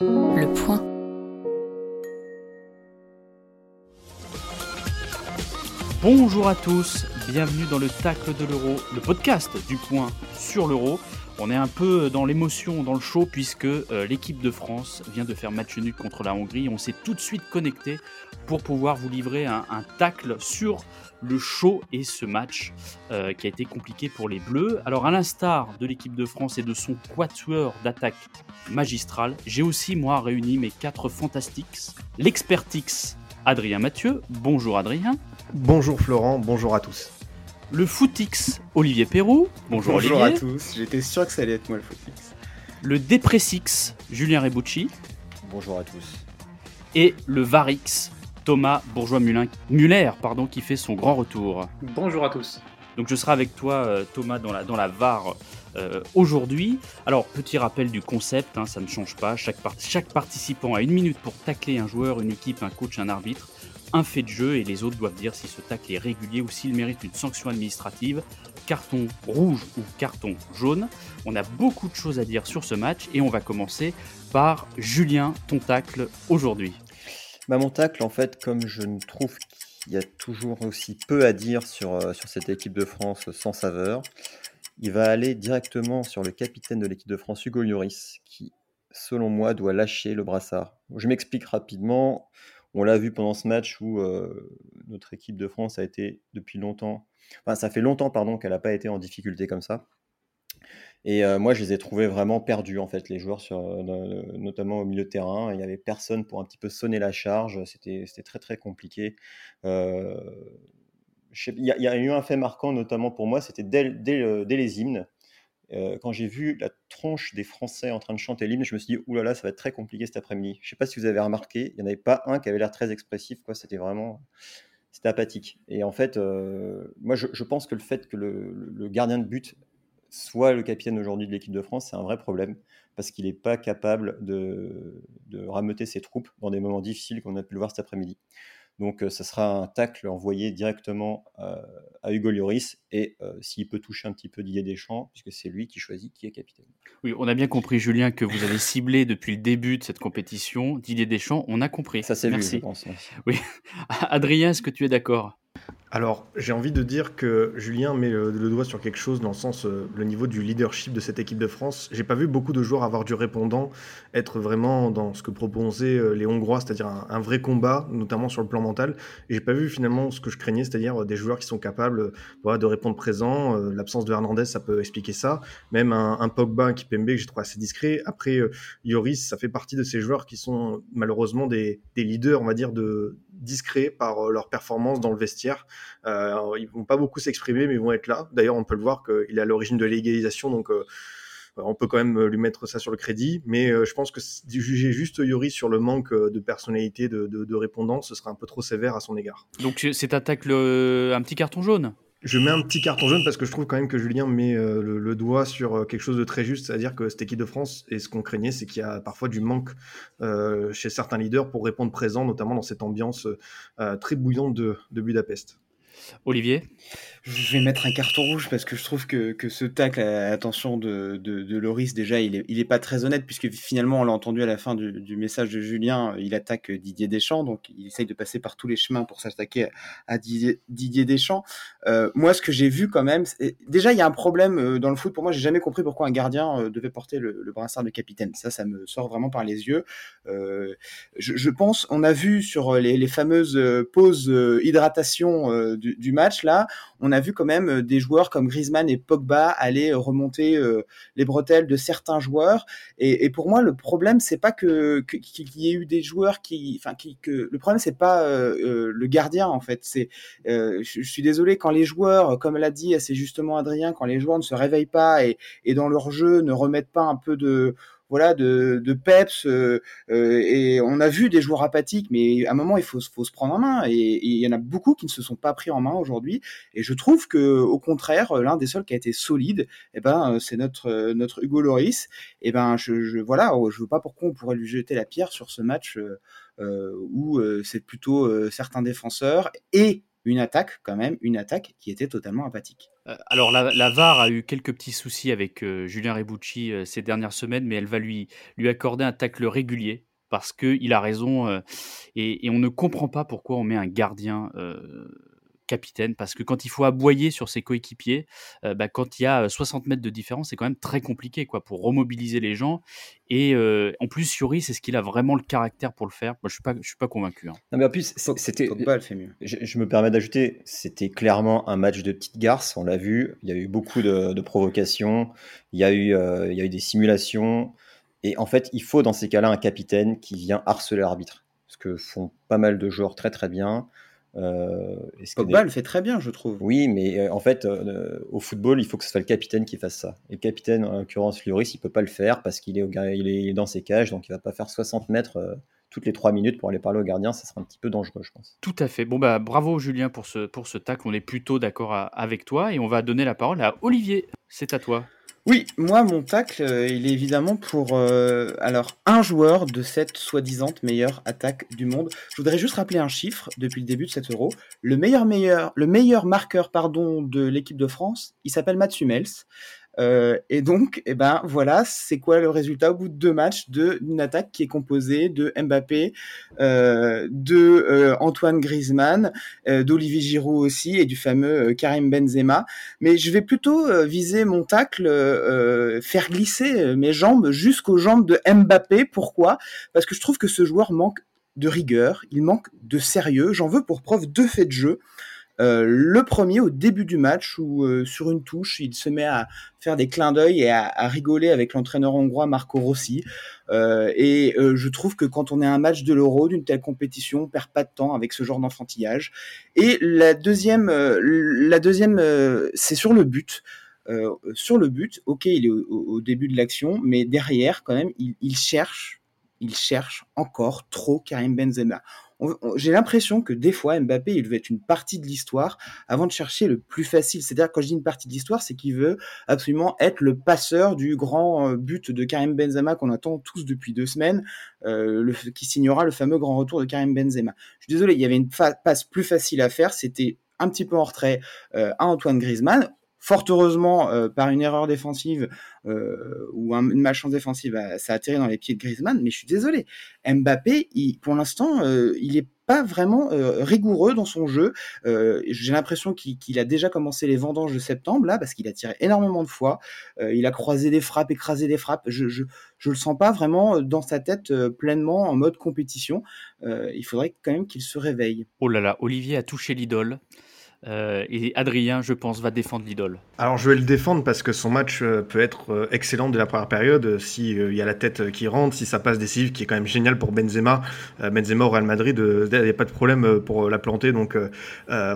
Le point. Bonjour à tous, bienvenue dans le Tacle de l'Euro, le podcast du point sur l'Euro. On est un peu dans l'émotion, dans le show, puisque euh, l'équipe de France vient de faire match nul contre la Hongrie. On s'est tout de suite connecté pour pouvoir vous livrer un, tacle sur le show et ce match euh, qui a été compliqué pour les Bleus. Alors à l'instar de l'équipe de France et de son quatuor d'attaque magistral, j'ai aussi moi réuni mes quatre fantastiques. L'expertix Adrien Mathieu. Bonjour Adrien. Bonjour Florent, bonjour à tous. Le footix Olivier Perrou. Bonjour, Bonjour Olivier. à tous, j'étais sûr que ça allait être moi le footix. Le dépressix Julien Rebucci. Bonjour à tous. Et le varix Thomas Bourgeois-Muller, pardon, qui fait son grand retour. Bonjour à tous. Donc je serai avec toi euh, Thomas dans la, dans la VAR euh, aujourd'hui. Alors petit rappel du concept, hein, ça ne change pas. Chaque participant a une minute pour tacler un joueur, une équipe, un coach, un arbitre. Un fait de jeu et les autres doivent dire si ce tacle est régulier ou s'il mérite une sanction administrative, carton rouge ou carton jaune. On a beaucoup de choses à dire sur ce match et on va commencer par Julien, ton tacle aujourd'hui. Bah, mon tacle, en fait, comme je ne trouve qu'il y a toujours aussi peu à dire sur, euh, sur cette équipe de France sans saveur, il va aller directement sur le capitaine de l'équipe de France, Hugo Lloris, qui, selon moi, doit lâcher le brassard. Je m'explique rapidement. On l'a vu pendant ce match où euh, notre équipe de France a été depuis longtemps, enfin, ça fait longtemps, pardon, qu'elle n'a pas été en difficulté comme ça. Et euh, moi, je les ai trouvés vraiment perdus, en fait, les joueurs, euh, notamment au milieu de terrain. Il n'y avait personne pour un petit peu sonner la charge. C'était très, très compliqué. Il y, a- eu un fait marquant, notamment pour moi, c'était dès les hymnes. Euh, quand j'ai vu la tronche des Français en train de chanter l'hymne, je me suis dit, oulala, ça va être très compliqué cet après-midi. Je ne sais pas si vous avez remarqué, il n'y en avait pas un qui avait l'air très expressif. C'était vraiment c'était apathique. Et en fait, euh, moi, je, pense que le fait que le, le gardien de but soit le capitaine aujourd'hui de l'équipe de France, c'est un vrai problème parce qu'il n'est pas capable de, de rameuter ses troupes dans des moments difficiles qu'on a pu le voir cet après-midi. Donc, euh, ça sera un tacle envoyé directement euh, à Hugo Lloris et euh, s'il peut toucher un petit peu Didier Deschamps, puisque c'est lui qui choisit qui est capitaine. Oui, on a bien compris, Julien, que vous avez ciblé depuis le début de cette compétition Didier Deschamps. On a compris. Ça, c'est vu, je Merci. pense. Adrien, est-ce que tu es d'accord? Alors, j'ai envie de dire que Julien met le, le doigt sur quelque chose dans le sens, euh, le niveau du leadership de cette équipe de France. J'ai pas vu beaucoup de joueurs avoir du répondant, être vraiment dans ce que proposaient euh, les Hongrois, c'est-à-dire un, vrai combat, notamment sur le plan mental. Et j'ai pas vu finalement ce que je craignais, c'est-à-dire euh, des joueurs qui sont capables euh, de répondre présent. Euh, L'absence de Hernandez, ça peut expliquer ça. Même un, Pogba, un Kipembe que j'ai trouvé assez discret. Après, euh, Yoris, ça fait partie de ces joueurs qui sont malheureusement des leaders, on va dire, de discrets par euh, leur performance dans le vestiaire. Euh, ils vont pas beaucoup s'exprimer, mais ils vont être là. D'ailleurs, on peut le voir qu'il est à l'origine de l'égalisation, donc euh, on peut quand même lui mettre ça sur le crédit. Mais euh, je pense que juger juste Yori sur le manque euh, de personnalité de, de, répondant, ce serait un peu trop sévère à son égard. Donc c'est un tacle, euh, un petit carton jaune? Je mets un petit carton jaune parce que je trouve quand même que Julien met euh, le, doigt sur euh, quelque chose de très juste, c'est-à-dire que cette équipe de France, et ce qu'on craignait, c'est qu'il y a parfois du manque euh, chez certains leaders pour répondre présent, notamment dans cette ambiance très bouillante de Budapest. Olivier Je vais mettre un carton rouge parce que je trouve que, que ce tacle à l'attention de, de, Loris, déjà, il est, il est pas très honnête puisque finalement, on l'a entendu à la fin du, du message de Julien, il attaque Didier Deschamps, donc il essaye de passer par tous les chemins pour s'attaquer à Didier, Deschamps. Euh, moi, ce que j'ai vu quand même, déjà, il y a un problème euh, dans le foot. Pour moi, j'ai jamais compris pourquoi un gardien euh, devait porter le, brassard de capitaine. Ça, ça me sort vraiment par les yeux. Je, pense, on a vu sur les, les fameuses pauses hydratation euh, du, match là, on a vu quand même euh, des joueurs comme Griezmann et Pogba aller euh, remonter euh, les bretelles de certains joueurs. Et, pour moi, le problème c'est pas que qu'il y ait eu des joueurs qui, enfin, qui, que le problème c'est pas le gardien en fait. C'est, je, je suis désolé quand les joueurs, comme l'a dit assez justement Adrien, quand les joueurs ne se réveillent pas et, et dans leur jeu ne remettent pas un peu de voilà de, de peps euh, euh, et on a vu des joueurs apathiques mais à un moment il faut, faut se prendre en main. Et, il y en a beaucoup qui ne se sont pas pris en main aujourd'hui. Et je trouve que au contraire l'un des seuls qui a été solide eh ben euh, c'est notre euh, notre Hugo Loris et ben je, je voilà je veux pas pourquoi on pourrait lui jeter la pierre sur ce match euh, euh, où euh, c'est plutôt euh, certains défenseurs et une attaque quand même une attaque qui était totalement apathique. Alors la, VAR a eu quelques petits soucis avec Julien Rebucci ces dernières semaines, mais elle va lui, lui accorder un tacle régulier parce qu'il a raison et, on ne comprend pas pourquoi on met un gardien capitaine parce que quand il faut aboyer sur ses coéquipiers, euh, bah, quand il y a 60 mètres de différence, c'est quand même très compliqué quoi pour remobiliser les gens. Et euh, en plus, Yuri, c'est ce qu'il a vraiment le caractère pour le faire. Moi, je suis pas, je suis pas convaincu. Hein. Non, mais en plus, c'était. fait mieux. Je, me permets d'ajouter, c'était clairement un match de petite garce. On l'a vu. Il y a eu beaucoup de, provocations. Il y a eu, euh, il y a eu des simulations. Et en fait, il faut dans ces cas-là un capitaine qui vient harceler l'arbitre. Ce que font pas mal de joueurs très très bien. Euh, Pogba le fait très bien, je trouve. Oui, mais euh, en fait, euh, au football, il faut que ce soit le capitaine qui fasse ça. Et le capitaine, en l'occurrence Lloris, il peut pas le faire parce qu'il est, il est dans ses cages, donc il va pas faire 60 mètres toutes les 3 minutes pour aller parler au gardien. Ça sera un petit peu dangereux, je pense. Tout à fait. Bon, bah bravo Julien pour ce, pour ce tac. On est plutôt d'accord avec toi et on va donner la parole à Olivier. C'est à toi. Oui, moi, mon tacle, euh, il est évidemment pour euh, alors un joueur de cette soi-disant meilleure attaque du monde. Je voudrais juste rappeler un chiffre depuis le début de cet euro. Le meilleur, meilleur, le meilleur marqueur pardon, de l'équipe de France, il s'appelle Mats Hummels. Euh, et donc, eh ben voilà, c'est quoi le résultat au bout de deux matchs d'une attaque qui est composée de Mbappé, euh, de euh, Antoine Griezmann, d'Olivier Giroud aussi et du fameux Karim Benzema. Mais je vais plutôt viser mon tacle, faire glisser mes jambes jusqu'aux jambes de Mbappé. Pourquoi? Parce que je trouve que ce joueur manque de rigueur, il manque de sérieux. J'en veux pour preuve deux faits de jeu. Euh, le premier au début du match où euh, sur une touche il se met à faire des clins d'œil et à, rigoler avec l'entraîneur hongrois Marco Rossi. Euh, et je trouve que quand on est à un match de l'Euro d'une telle compétition, on perd pas de temps avec ce genre d'enfantillage. Et la deuxième, la deuxième, c'est sur le but. sur le but, ok, il est au, début de l'action, mais derrière, quand même, il, cherche, il cherche encore trop Karim Benzema j'ai l'impression que des fois, Mbappé, il veut être une partie de l'histoire avant de chercher le plus facile. C'est-à-dire, quand je dis une partie de l'histoire, c'est qu'il veut absolument être le passeur du grand euh, but de Karim Benzema qu'on attend tous depuis deux semaines, euh, qui signera le fameux grand retour de Karim Benzema. Je suis désolé, il y avait une passe plus facile à faire, c'était un petit peu en retrait euh, à Antoine Griezmann Fort heureusement, euh, par une erreur défensive euh, ou une malchance défensive, bah, ça a atterri dans les pieds de Griezmann. Mais je suis désolé, Mbappé, pour l'instant, euh, il est pas vraiment rigoureux dans son jeu. J'ai l'impression qu'il a déjà commencé les vendanges de septembre là, parce qu'il a tiré énormément de fois. il a croisé des frappes, écrasé des frappes. Je, je, je le sens pas vraiment dans sa tête pleinement en mode compétition. il faudrait quand même qu'il se réveille. Oh là là, Olivier a touché l'idole. Euh, et Adrien, je pense, va défendre l'idole. Alors je vais le défendre parce que son match euh, peut être euh, excellent de la première période. Si il y a la tête qui rentre, si ça passe décisive, qui est quand même génial pour Benzema. Benzema au Real Madrid, il n'y a pas de problème pour la planter. Donc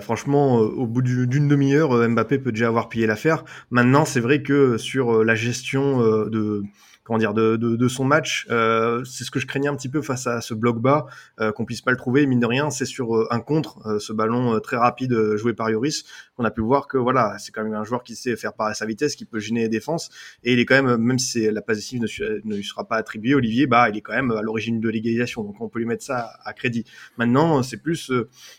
franchement, au bout d'une demi-heure, Mbappé peut déjà avoir pillé l'affaire. Maintenant, c'est vrai que sur la gestion de comment dire de, de, de son match. Euh, c'est ce que je craignais un petit peu face à ce bloc bas euh, qu'on puisse pas le trouver. Mine de rien, c'est sur euh, un contre, euh, ce ballon très rapide joué par Yoris, qu'on a pu voir que voilà, c'est quand même un joueur qui sait faire parer sa vitesse, qui peut gêner les défenses. Et il est quand même, même si la passe décisive ne, ne, lui sera pas attribuée, Olivier, bah il est quand même à l'origine de l'égalisation. Donc on peut lui mettre ça à crédit. Maintenant, c'est plus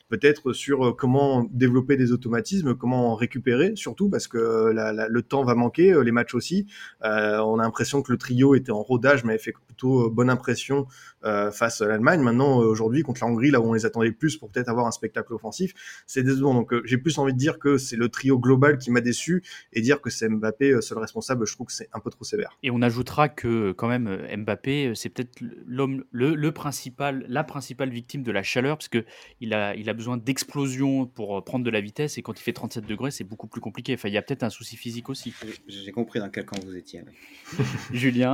peut-être sur comment développer des automatismes, comment récupérer, surtout parce que la, la, le temps va manquer, les matchs aussi. on a l'impression que le tri était en rodage, mais avait fait plutôt euh, bonne impression euh, face à l'Allemagne. Maintenant, euh, aujourd'hui, contre la Hongrie, là où on les attendait plus pour peut-être avoir un spectacle offensif, c'est décevant. Donc, j'ai plus envie de dire que c'est le trio global qui m'a déçu et dire que c'est Mbappé seul responsable, je trouve que c'est un peu trop sévère. Et on ajoutera que quand même Mbappé, c'est peut-être l'homme, le, principal, la principale victime de la chaleur, parce que il a, il a besoin d'explosion pour prendre de la vitesse et quand il fait 37 degrés, c'est beaucoup plus compliqué. Enfin, il y a peut-être un souci physique aussi. J'ai compris dans quel camp vous étiez. Julien.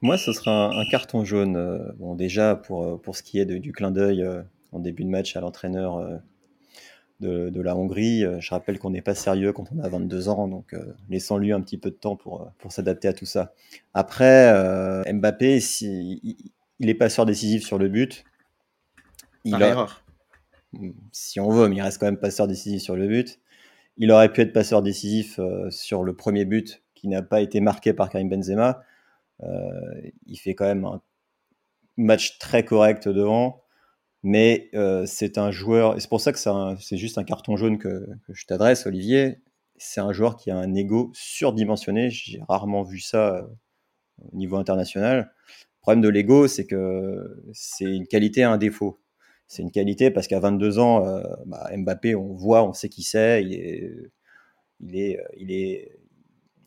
Moi, ce sera un, carton jaune. Euh, bon, déjà, pour, euh, pour ce qui est du clin d'œil euh, en début de match à l'entraîneur de, de, la Hongrie, je rappelle qu'on n'est pas sérieux quand on a 22 ans, donc laissons-lui un petit peu de temps pour, pour s'adapter à tout ça. Après, Mbappé, si, il, est passeur décisif sur le but. Il a, erreur. Si on veut, mais il reste quand même passeur décisif sur le but. Il aurait pu être passeur décisif sur le premier but qui n'a pas été marqué par Karim Benzema. Euh, il fait quand même un match très correct devant, mais euh, c'est un joueur, et c'est pour ça que c'est juste un carton jaune que, je t'adresse, Olivier. c'est un joueur qui a un ego surdimensionné. J'ai rarement vu ça au niveau international. Le problème de l'ego, c'est que c'est une qualité et un défaut. C'est une qualité parce qu'à 22 ans, bah, Mbappé, on voit, on sait qui c'est, il est, il est, il est,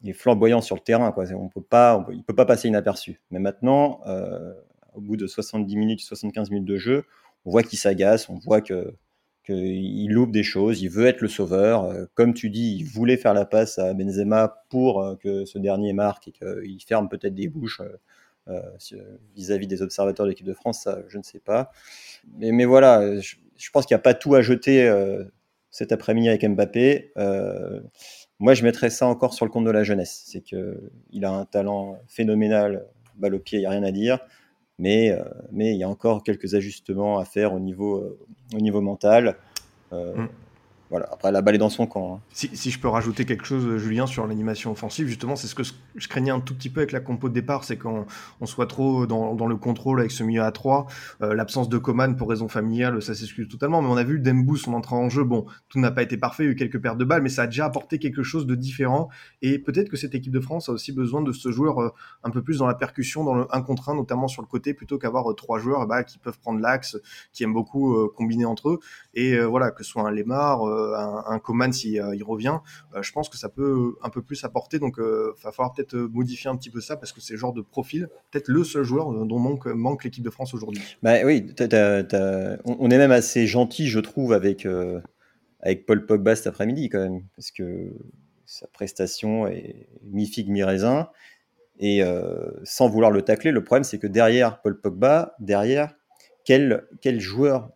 il est flamboyant sur le terrain. Quoi. On peut pas, il peut pas passer inaperçu. Mais maintenant, euh, au bout de 70 minutes, 75 minutes de jeu, on voit qu'il s'agace, on voit que qu'il loupe des choses, il veut être le sauveur. Euh, comme tu dis, il voulait faire la passe à Benzema pour euh, que ce dernier marque et qu'il ferme peut-être des bouches vis-à-vis des observateurs de l'équipe de France, ça, je ne sais pas. Mais, mais voilà, je pense qu'il n'y a pas tout à jeter cet après-midi avec Mbappé. Moi, je mettrais ça encore sur le compte de la jeunesse. C'est qu'il a un talent phénoménal, balle au pied, il n'y a rien à dire. Mais, euh, mais il y a encore quelques ajustements à faire au niveau, euh, mental. Euh, mm. Voilà, après la balle est dans son camp. Hein. Si, je peux rajouter quelque chose, Julien, sur l'animation offensive, justement, c'est ce que je craignais un tout petit peu avec la compo de départ, c'est qu'on on soit trop dans, le contrôle avec ce milieu à 3. Euh, l'absence de Coman pour raison familiale, ça s'excuse totalement, mais on a vu Dembou, son entrée en jeu, bon, tout n'a pas été parfait, il y a eu quelques pertes de balles, mais ça a déjà apporté quelque chose de différent. Et peut-être que cette équipe de France a aussi besoin de ce joueur euh, un peu plus dans la percussion, dans le 1 contre 1, notamment sur le côté, plutôt qu'avoir euh, trois joueurs bah, qui peuvent prendre l'axe, qui aiment beaucoup combiner entre eux. Et voilà, que ce soit un Lemar, un, un Coman, s'il euh, il revient, euh, je pense que ça peut un peu plus apporter. Donc, il euh, va falloir peut-être modifier un petit peu ça parce que c'est le genre de profil, peut-être le seul joueur dont manque, manque l'équipe de France aujourd'hui. Bah oui, on est même assez gentil, je trouve, avec, avec Paul Pogba cet après-midi quand même, parce que sa prestation est mi-figue, mi-raisin. Et sans vouloir le tacler, le problème c'est que derrière Paul Pogba, derrière, quel, quel joueur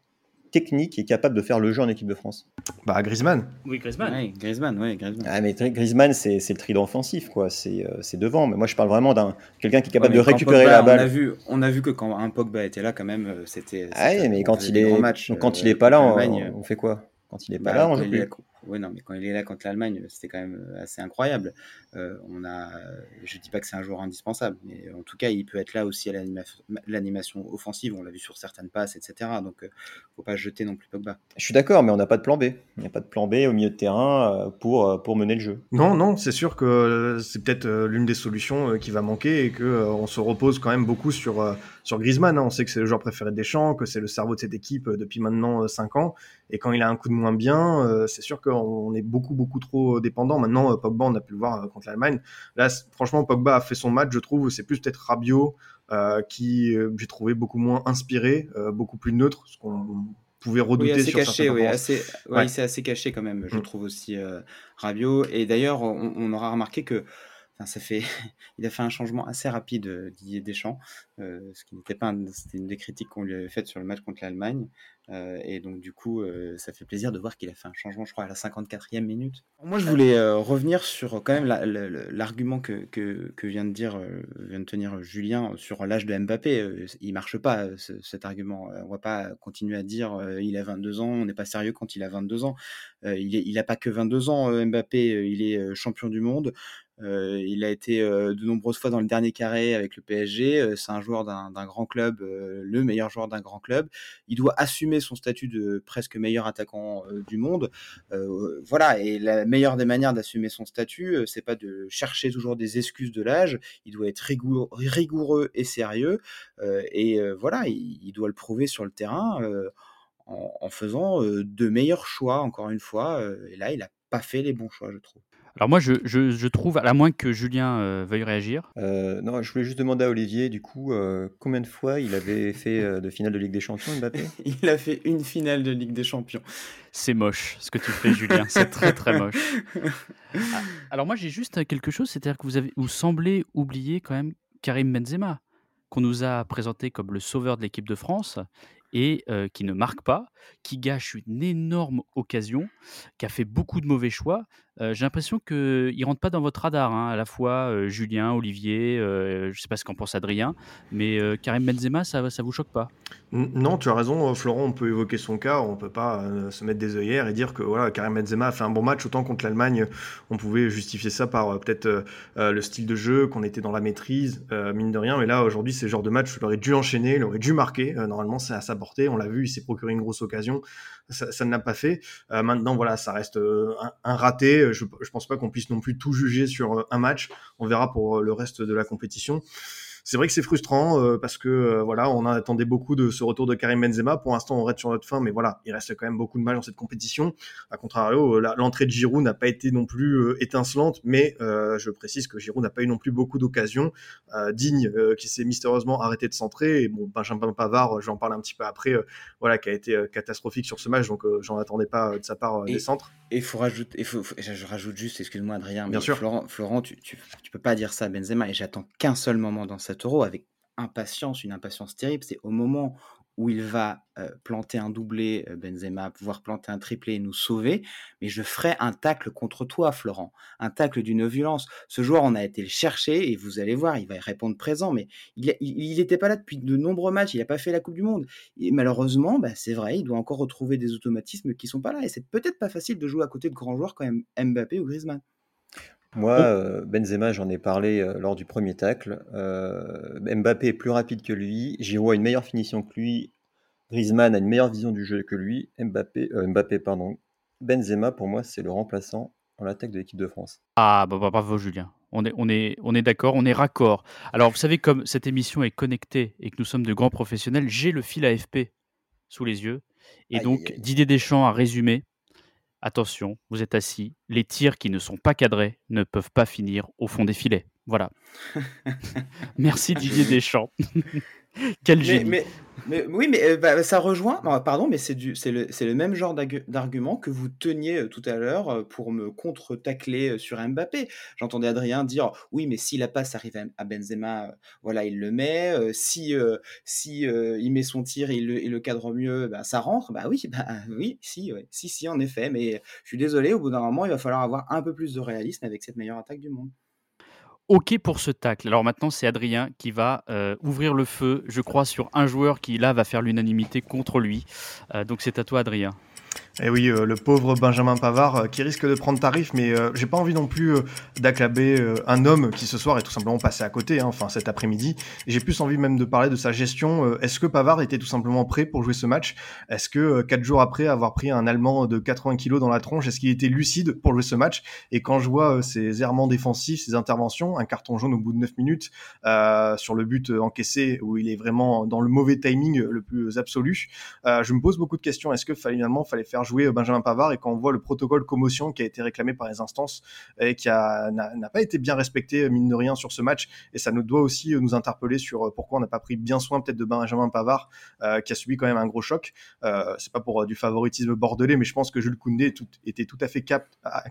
technique et capable de faire le jeu en équipe de France Bah Griezmann. Oui, Griezmann. Oui, Griezmann, oui, Griezmann. Ah, mais Griezmann, c'est le trident offensif, quoi. C'est euh, devant. Mais moi, je parle vraiment d'un quelqu'un qui est capable de récupérer la balle. On a, vu, on a vu que quand un Pogba était là, quand même, euh, c'était. Ah oui, mais quand il est, quand il est pas là, on, fait quoi? Quand il est pas bah, là, on joue plus. Oui, non, mais quand il est là contre l'Allemagne, c'était quand même euh, assez incroyable. Euh, on a, je dis pas que c'est un joueur indispensable, mais en tout cas, il peut être là aussi à l'animation offensive. On l'a vu sur certaines passes, etc. Donc, ne euh, faut pas jeter non plus Pogba. Je suis d'accord, mais on n'a pas de plan B. Il n'y a pas de plan B au milieu de terrain pour, pour mener le jeu. Non, non, c'est sûr que c'est peut-être l'une des solutions qui va manquer et que on se repose quand même beaucoup sur sur Griezmann. Hein. On sait que c'est le joueur préféré des Deschamps, que c'est le cerveau de cette équipe depuis maintenant 5 ans. Et quand il a un coup de moins bien, c'est sûr que on est beaucoup, beaucoup trop dépendant. Maintenant, euh, Pogba, on a pu le voir euh, contre l'Allemagne. Là, franchement, Pogba a fait son match, je trouve. C'est plus peut-être Rabiot euh, qui j'ai trouvé beaucoup moins inspiré, beaucoup plus neutre, ce qu'on pouvait redouter oui, assez caché, oui, assez, c'est assez caché quand même, je mm. trouve aussi Rabiot. Et d'ailleurs, on, aura remarqué que ça fait, il a fait un changement assez rapide, Didier Deschamps, ce qui n'était pas, c'était une des critiques qu'on lui avait faites sur le match contre l'Allemagne. Euh, et donc, du coup, euh, ça fait plaisir de voir qu'il a fait un changement, je crois, à la 54e minute. Moi, je voulais euh, revenir sur quand même l'argument que, que, vient, de dire, vient de tenir Julien sur l'âge de Mbappé. il marche pas, cet argument. On va pas continuer à dire il a 22 ans, on n'est pas sérieux quand il a 22 ans. il n'a pas que 22 ans, Mbappé, il est champion du monde. Euh, il a été euh, de nombreuses fois dans le dernier carré avec le PSG. Euh, c'est un joueur d'un grand club, le meilleur joueur d'un grand club. Il doit assumer son statut de presque meilleur attaquant du monde. voilà, et la meilleure des manières d'assumer son statut, c'est pas de chercher toujours des excuses de l'âge. Il doit être rigoureux, et sérieux. et voilà, il, doit le prouver sur le terrain. En, en, faisant de meilleurs choix, encore une fois. et là, il n'a pas fait les bons choix, je trouve. Alors moi, je, je, trouve, à moins que Julien euh, veuille réagir. Euh, non, je voulais juste demander à Olivier, du coup, euh, combien de fois il avait fait de finale de Ligue des Champions, Mbappé? Il a fait une finale de Ligue des Champions. C'est moche, ce que tu fais, Julien. C'est très, très moche. Ah, alors moi, j'ai juste quelque chose, c'est-à-dire que vous, avez, vous semblez oublier quand même Karim Benzema, qu'on nous a présenté comme le sauveur de l'équipe de France et qui ne marque pas, qui gâche une énorme occasion, qui a fait beaucoup de mauvais choix. J'ai l'impression qu'il ne rentre pas dans votre radar, hein, à la fois Julien, Olivier, je ne sais pas ce qu'en pense Adrien, mais Karim Benzema, ça ne vous choque pas? Non, tu as raison, Florent, on peut évoquer son cas, on ne peut pas se mettre des œillères et dire que voilà, Karim Benzema a fait un bon match, autant contre l'Allemagne, on pouvait justifier ça par peut-être le style de jeu, qu'on était dans la maîtrise, mine de rien, mais là aujourd'hui, c'est le genre de match où il aurait dû enchaîner, il aurait dû marquer, normalement c'est à On l'a vu, il s'est procuré une grosse occasion, ça, ne l'a pas fait. maintenant, voilà, ça reste un, raté. Je, je pense pas qu'on puisse non plus tout juger sur un match. On verra pour le reste de la compétition c'est vrai que c'est frustrant euh, parce que euh, voilà, on attendait beaucoup de ce retour de Karim Benzema. Pour l'instant, on reste sur notre fin, mais voilà, il reste quand même beaucoup de mal dans cette compétition. A contrario, euh, l'entrée de Giroud n'a pas été non plus étincelante, mais je précise que Giroud n'a pas eu non plus beaucoup d'occasions dignes, qui s'est mystérieusement arrêté de centrer. Et bon, Benjamin Pavard, j'en parle un petit peu après, voilà, qui a été catastrophique sur ce match, donc j'en attendais pas de sa part des centres. Et il faut rajouter, faut, je rajoute juste, excuse-moi Adrien, mais Bien sûr. Florent, Florent tu, tu, tu, peux pas dire ça à Benzema, et j'attends qu'un seul moment dans cette avec impatience, une impatience terrible. C'est au moment où il va planter un doublé, Benzema, pouvoir planter un triplé et nous sauver, mais je ferai un tacle contre toi, Florent, un tacle d'une violence. Ce joueur, on a été le chercher et vous allez voir, il va répondre présent, mais il n'était pas là depuis de nombreux matchs, il n'a pas fait la Coupe du Monde. Et malheureusement, bah, c'est vrai, il doit encore retrouver des automatismes qui sont pas là, et c'est peut-être pas facile de jouer à côté de grands joueurs comme Mbappé ou Griezmann. Moi, euh, Benzema, j'en ai parlé euh, lors du premier tacle. Euh, Mbappé est plus rapide que lui. Giroud a une meilleure finition que lui. Griezmann a une meilleure vision du jeu que lui. Mbappé, Mbappé pardon. Benzema, pour moi, c'est le remplaçant en attaque de l'équipe de France. Ah, bah, bah, bravo Julien. On est, on est, on est d'accord, on est raccord. Alors, vous savez, comme cette émission est connectée et que nous sommes de grands professionnels, j'ai le fil AFP sous les yeux. Et donc, Didier Deschamps a résumé attention, vous êtes assis, les tirs qui ne sont pas cadrés ne peuvent pas finir au fond des filets. Voilà. Merci Didier Deschamps. Quel génie. Mais, oui, mais euh, bah, ça rejoint. pardon, mais c'est le, le même genre d'argument que vous teniez euh, tout à l'heure euh, pour me contre-tacler sur Mbappé. J'entendais Adrien dire oui, mais si la passe arrive à Benzema, voilà, il le met. si si il met son tir et il le, cadre mieux, bah, ça rentre. Bah oui, bah oui, si, si, si, en effet. Mais je suis désolé, au bout d'un moment, il va falloir avoir un peu plus de réalisme avec cette meilleure attaque du monde. OK pour ce tacle. Alors maintenant, c'est Adrien qui va euh, ouvrir le feu, je crois, sur un joueur qui là va faire l'unanimité contre lui. Euh, donc c'est à toi, Adrien. Et eh oui, euh, le pauvre Benjamin Pavard euh, qui risque de prendre tarif, mais euh, j'ai pas envie non plus d'acclamer un homme qui ce soir est tout simplement passé à côté, hein, enfin cet après-midi. J'ai plus envie même de parler de sa gestion. Est-ce que Pavard était tout simplement prêt pour jouer ce match? Est-ce que quatre jours après avoir pris un Allemand de 80 kilos dans la tronche, est-ce qu'il était lucide pour jouer ce match? Et quand je vois ses errements défensifs, ses interventions, un carton jaune au bout de 9 minutes sur le but encaissé où il est vraiment dans le mauvais timing le plus absolu, je me pose beaucoup de questions. Est-ce que finalement fallait faire jouer Benjamin Pavard et quand on voit le protocole commotion qui a été réclamé par les instances et qui n'a pas été bien respecté mine de rien sur ce match et ça nous doit aussi nous interpeller sur pourquoi on n'a pas pris bien soin peut-être de Benjamin Pavard euh, qui a subi quand même un gros choc. Euh, c'est pas pour euh, du favoritisme bordelais mais je pense que Jules Koundé était tout à fait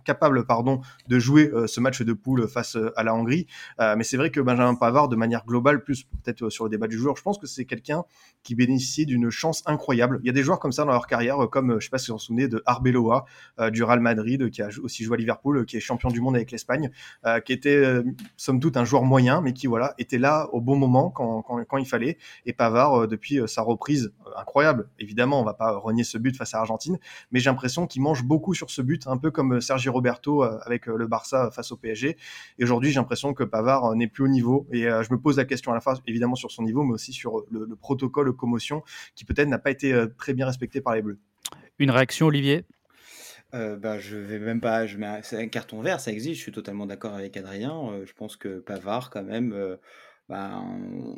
capable pardon de jouer ce match de poule face à la Hongrie. mais c'est vrai que Benjamin Pavard de manière globale plus peut-être sur le débat du joueur, je pense que c'est quelqu'un qui bénéficie d'une chance incroyable. Il y a des joueurs comme ça dans leur carrière comme je sais pas si vous souvenez de Arbeloa euh, du Real Madrid, qui a aussi joué à Liverpool, qui est champion du monde avec l'Espagne, euh, qui était euh, somme toute un joueur moyen, mais qui voilà était là au bon moment quand, quand, il fallait. Et Pavard, depuis sa reprise incroyable, évidemment, on va pas renier ce but face à l'Argentine, mais j'ai l'impression qu'il mange beaucoup sur ce but, un peu comme Sergio Roberto avec le Barça face au PSG. Et aujourd'hui, j'ai l'impression que Pavard n'est plus au niveau. Et je me pose la question à la fois, évidemment, sur son niveau, mais aussi sur le, le protocole commotion, qui peut-être n'a pas été très bien respecté par les Bleus. Une réaction, Olivier? Euh, bah, je vais même pas. Je mets un carton vert, ça existe. Je suis totalement d'accord avec Adrien. Euh, je pense que Pavard, quand même, euh, bah,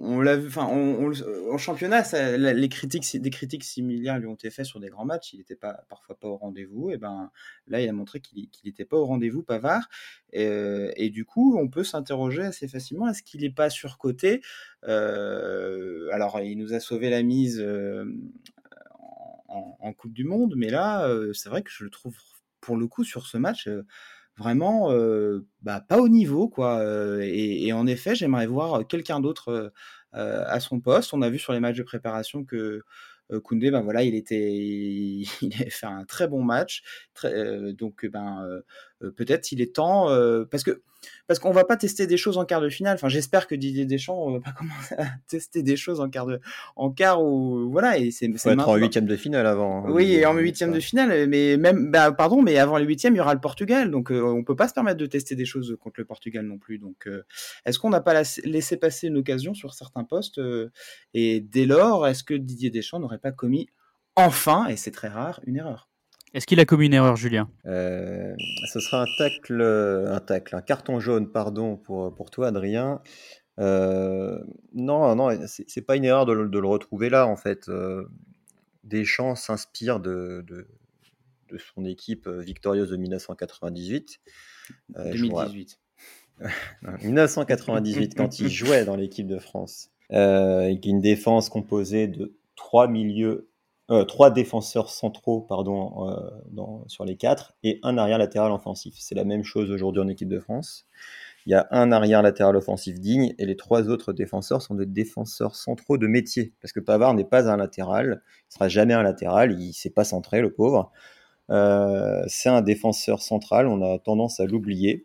on, l'a vu. En championnat, les critiques, des critiques similaires lui ont été faites sur des grands matchs. Il n'était pas parfois pas au rendez-vous. Et ben là, il a montré qu'il n'était pas au rendez-vous, Pavard. Et, du coup, on peut s'interroger assez facilement est-ce qu'il n'est pas surcoté? Alors, il nous a sauvé la mise en, Coupe du Monde, mais là, c'est vrai que je le trouve pour le coup sur ce match vraiment bah, pas au niveau quoi. Et, en effet, j'aimerais voir quelqu'un d'autre à son poste. On a vu sur les matchs de préparation que Koundé, ben voilà, il était, il fait un très bon match. donc, ben, peut-être il est temps parce que parce qu'on va pas tester des choses en quart de finale. Enfin, j'espère que Didier Deschamps on va pas commencer à tester des choses en quart de en quart ou voilà et c'est être en huitième de finale avant. Hein, oui, et en huitième de finale, mais même bah, pardon, mais avant les huitièmes il y aura le Portugal, donc on peut pas se permettre de tester des choses contre le Portugal non plus. Donc est-ce qu'on n'a pas laissé passer une occasion sur certains postes et dès lors est-ce que Didier Deschamps n'aurait pas commis enfin et c'est très rare une erreur? Est-ce qu'il a commis une erreur, Julien euh, Ce sera un tacle, un tacle, un carton jaune, pardon, pour, pour toi, Adrien. Euh, non, non, c'est pas une erreur de, le retrouver là, en fait. Euh, Deschamps s'inspire de, de, son équipe victorieuse de 1998. 2018. 1998, quand il jouait dans l'équipe de France. avec une défense composée de trois milieux euh, trois défenseurs centraux pardon, euh, sur les quatre et un arrière latéral offensif. C'est la même chose aujourd'hui en équipe de France. Il y a un arrière latéral offensif digne et les trois autres défenseurs sont des défenseurs centraux de métier. Parce que Pavard n'est pas un latéral, il sera jamais un latéral, il ne s'est pas centré, le pauvre. Euh, c'est un défenseur central, on a tendance à l'oublier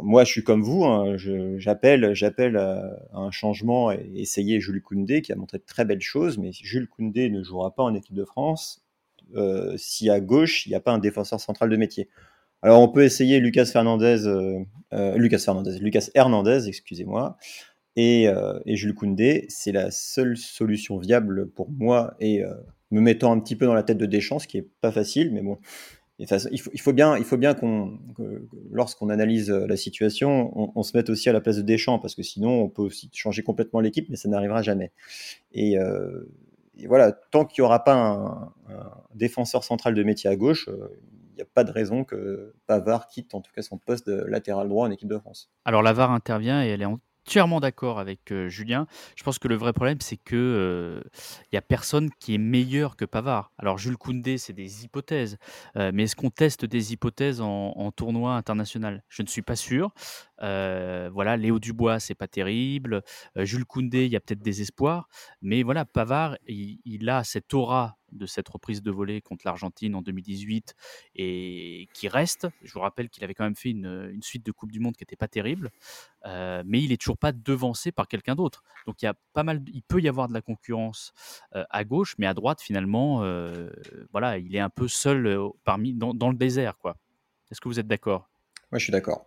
moi, je suis comme vous, hein, j'appelle, j'appelle à, un changement et essayer Jules Koundé qui a montré de très belles choses, mais Jules Koundé ne jouera pas en équipe de France euh, si à gauche il n'y a pas un défenseur central de métier. Alors on peut essayer Lucas Fernandez, euh, euh, Lucas Hernandez, excusez-moi, et, et, Jules Koundé, c'est la seule solution viable pour moi et me mettant un petit peu dans la tête de Deschamps, ce qui est pas facile, mais bon, il, faut, bien, il faut bien qu'on, lorsqu'on analyse euh, la situation, on, se mette aussi à la place de Deschamps, parce que sinon, on peut aussi changer complètement l'équipe, mais ça n'arrivera jamais. Et, euh, voilà, tant qu'il n'y aura pas un, défenseur central de métier à gauche, euh, il n'y a pas de raison que Pavard quitte en tout cas son poste de latéral droit en équipe de France. Alors la VAR intervient et elle est en entièrement d'accord avec Julien. Je pense que le vrai problème, c'est que il y a personne qui est meilleur que Pavard. Alors Jules Koundé, c'est des hypothèses, mais est-ce qu'on teste des hypothèses en, tournoi international? Je ne suis pas sûr. voilà, Léo Dubois, c'est pas terrible. Jules Koundé, il y a peut-être des espoirs, mais voilà, Pavard, il, il a cette aura de cette reprise de volée contre l'Argentine en 2018 et qui reste. Je vous rappelle qu'il avait quand même fait une, suite de Coupe du Monde qui n'était pas terrible, euh, mais il n'est toujours pas devancé par quelqu'un d'autre. Donc il y a pas mal, il peut y avoir de la concurrence euh, à gauche, mais à droite finalement, euh, voilà, il est un peu seul parmi dans, le désert, quoi. Est-ce que vous êtes d'accord? Moi, je suis d'accord.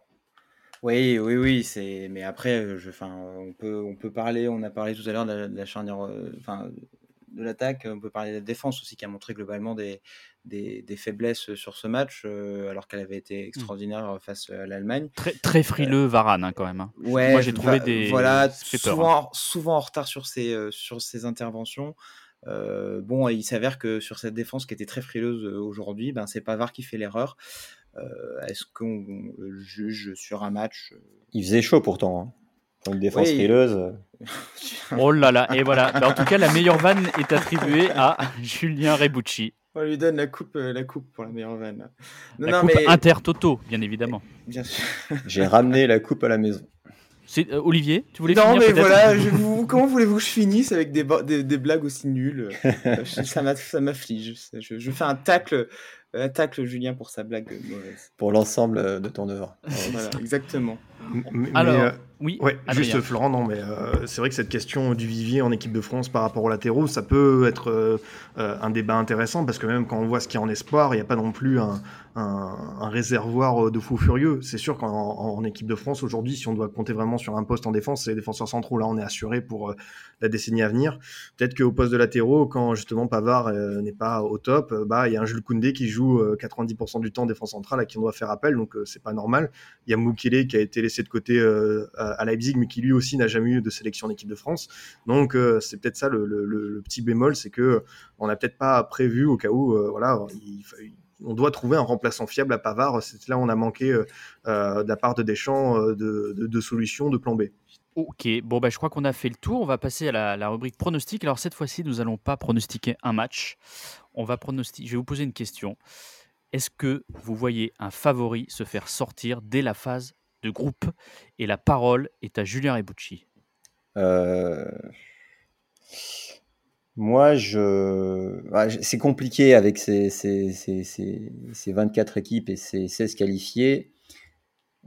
Oui, oui, oui, c'est. Mais après, enfin, on peut, on peut parler. On a parlé tout à l'heure de, la charnière, de l'attaque. On peut parler de la défense aussi, qui a montré globalement des, des, faiblesses sur ce match, euh, alors qu'elle avait été mmh. extraordinaire face à l'Allemagne. Très, très frileux, Varane, hein, quand même. Hein. Ouais, Moi, j'ai trouvé des. Voilà, souvent, hein. souvent en retard sur ses, euh, sur ses interventions. Euh, bon, il s'avère que sur cette défense qui était très frileuse aujourd'hui, ben, c'est Pavard qui fait l'erreur. Est-ce qu'on juge sur un match Il faisait chaud pourtant. Une défense frileuse. oh là là, et voilà. Bah, en tout cas, la meilleure vanne est attribuée à Julien Rebucci. On lui donne la coupe, euh, la coupe pour la meilleure vanne. la coupe Inter-Toto, bien évidemment. Bien sûr. J'ai ramené la coupe à la maison. C'est euh, Olivier, tu voulais non, finir mais voilà, je vous, comment voulez-vous que je finisse avec des, des, blagues aussi nulles? Ça m'afflige. Je, je, fais un tacle attaque Julien pour sa blague mauvaise. Pour l'ensemble de ton œuvre. voilà, exactement. Alors, euh, oui, ouais, juste Florent, non, mais euh, c'est vrai que cette question du vivier en équipe de France par rapport aux latéraux, ça peut être euh, un débat intéressant parce que même quand on voit ce qu'il y a en espoir, il n'y a pas non plus un, un, réservoir de fous furieux. C'est sûr qu'en équipe de France aujourd'hui, si on doit compter vraiment sur un poste en défense, c'est les défenseurs centraux. Là, on est assuré pour la décennie à venir. Peut-être qu'au poste de latéraux, quand justement Pavard n'est pas au top, bah il y a un Jules Koundé qui joue 90% du temps défense centrale à qui on doit faire appel, donc c'est pas normal. Il y a Moukele qui a été laissé de côté euh, à Leipzig, mais qui lui aussi n'a jamais eu de sélection en équipe de France. Donc euh, c'est peut-être ça le, petit bémol, c'est que on n'a peut-être pas prévu au cas où, euh, voilà, on doit trouver un remplaçant fiable à Pavard. C'est là où on a manqué de la part de Deschamps de, solutions de plan B. Ok, bon bah, je crois qu'on a fait le tour. On va passer à la, la rubrique pronostic. Alors cette fois-ci, nous n'allons pas pronostiquer un match. On va pronostiquer. Je vais vous poser une question. Est-ce que vous voyez un favori se faire sortir dès la phase de groupe. Et la parole est à Julien Rebucci. Euh, Moi, je... c'est compliqué avec ces, ces, ces, ces, 24 équipes et ces 16 qualifiés.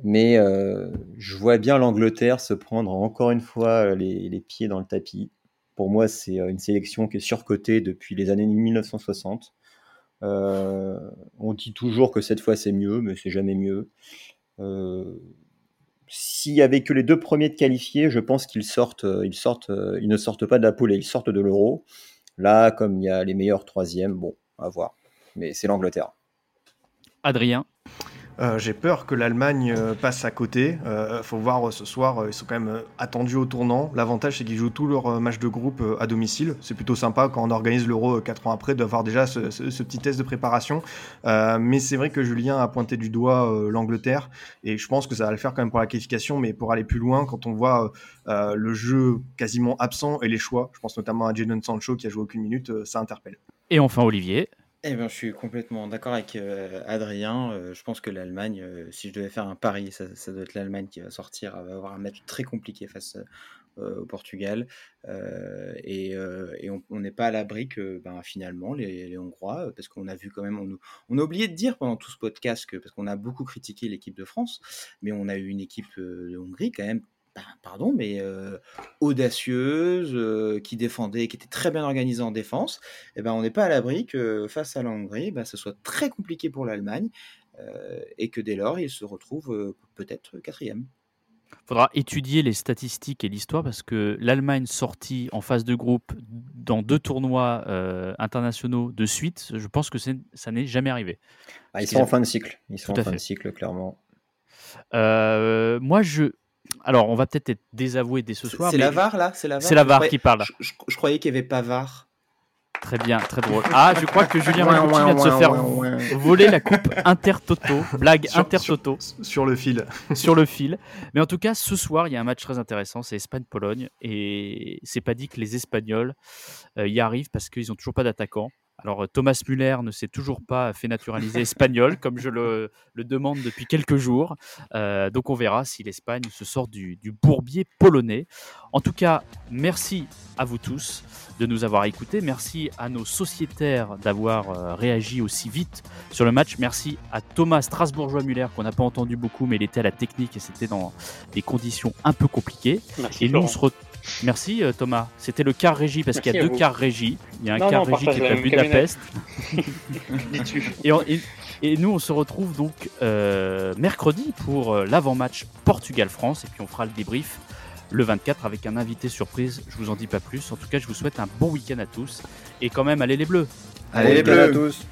Mais euh, je vois bien l'Angleterre se prendre encore une fois les, les, pieds dans le tapis. Pour moi, c'est euh, une sélection qui est surcotée depuis les années 1960. Euh, on dit toujours que cette fois c'est mieux, mais c'est jamais mieux. Euh, S'il y avait que les deux premiers de qualifiés, je pense qu'ils sortent, euh, ils sortent, euh, ils ne sortent pas de la poule et ils sortent de l'euro. Là, comme il y a les meilleurs troisièmes, bon, à voir. Mais c'est l'Angleterre. Adrien euh, j'ai peur que l'Allemagne euh, passe à côté. Il euh, faut voir ce soir, ils sont quand même attendus au tournant. L'avantage, c'est qu'ils jouent tous leurs matchs de groupe à domicile. C'est plutôt sympa quand on organise l'Euro 4 ans après d'avoir déjà ce, petit test de préparation. mais c'est vrai que Julien a pointé du doigt l'Angleterre et je pense que ça va le faire quand même pour la qualification. Mais pour aller plus loin, quand on voit le jeu quasiment absent et les choix, je pense notamment à Jadon Sancho qui a joué aucune minute, ça interpelle. Et enfin Olivier. Eh ben, je suis complètement d'accord avec Adrien. Je pense que l'Allemagne, si je devais faire un pari, ça, doit être l'Allemagne qui va sortir, va avoir un match très compliqué face au Portugal. et, on n'est pas à l'abri que ben, finalement les, Hongrois, parce qu'on a vu quand même, on, on, a oublié de dire pendant tout ce podcast que, parce qu'on a beaucoup critiqué l'équipe de France, mais on a eu une équipe de Hongrie quand même bah, pardon, mais euh, audacieuse, euh, qui défendait, qui était très bien organisée en défense, eh ben, on n'est pas à l'abri que face à la Hongrie, bah, ce soit très compliqué pour l'Allemagne euh, et que dès lors, il se retrouve peut-être quatrième. Il faudra étudier les statistiques et l'histoire parce que l'Allemagne sortie en phase de groupe dans deux tournois internationaux de suite, je pense que ça n'est jamais arrivé. Ah, ils sont en fin de cycle. Ils sont en fin de cycle, clairement. moi, je, alors, on va peut-être être désavoué dès ce soir. C'est la VAR là C'est la VAR qui parle. Je, croyais qu'il n'y avait pas VAR. Très bien, très drôle. Ah, je crois que Julien Maguti vient de se faire voler la coupe Inter-Toto. Blague Inter-Toto. Sur, le fil. sur le fil. Mais en tout cas, ce soir, il y a un match très intéressant. C'est Espagne-Pologne. Et c'est pas dit que les Espagnols euh, y arrivent parce qu'ils n'ont toujours pas d'attaquant. Alors euh, Thomas Müller ne s'est toujours pas fait naturaliser espagnol, comme je le, demande depuis quelques jours. Euh, donc on verra si l'Espagne se sort du, bourbier polonais. En tout cas, merci à vous tous de nous avoir écoutés. Merci à nos sociétaires d'avoir euh, réagi aussi vite sur le match. Merci à Thomas Strasbourgeois-Müller qu'on n'a pas entendu beaucoup, mais il était à la technique et c'était dans des conditions un peu compliquées. et nous, on se retrouve Merci euh, Thomas. C'était le car régie parce qu'il y a deux cars régie. Il y a un car régie qui est à Budapest. et, et, nous, on se retrouve donc euh, mercredi pour euh, l'avant-match Portugal-France. Et puis on fera le débrief le 24 avec un invité surprise. Je vous en dis pas plus. En tout cas, je vous souhaite un bon week-end à tous. Et quand même, allez les bleus. Allez, les bleus à tous.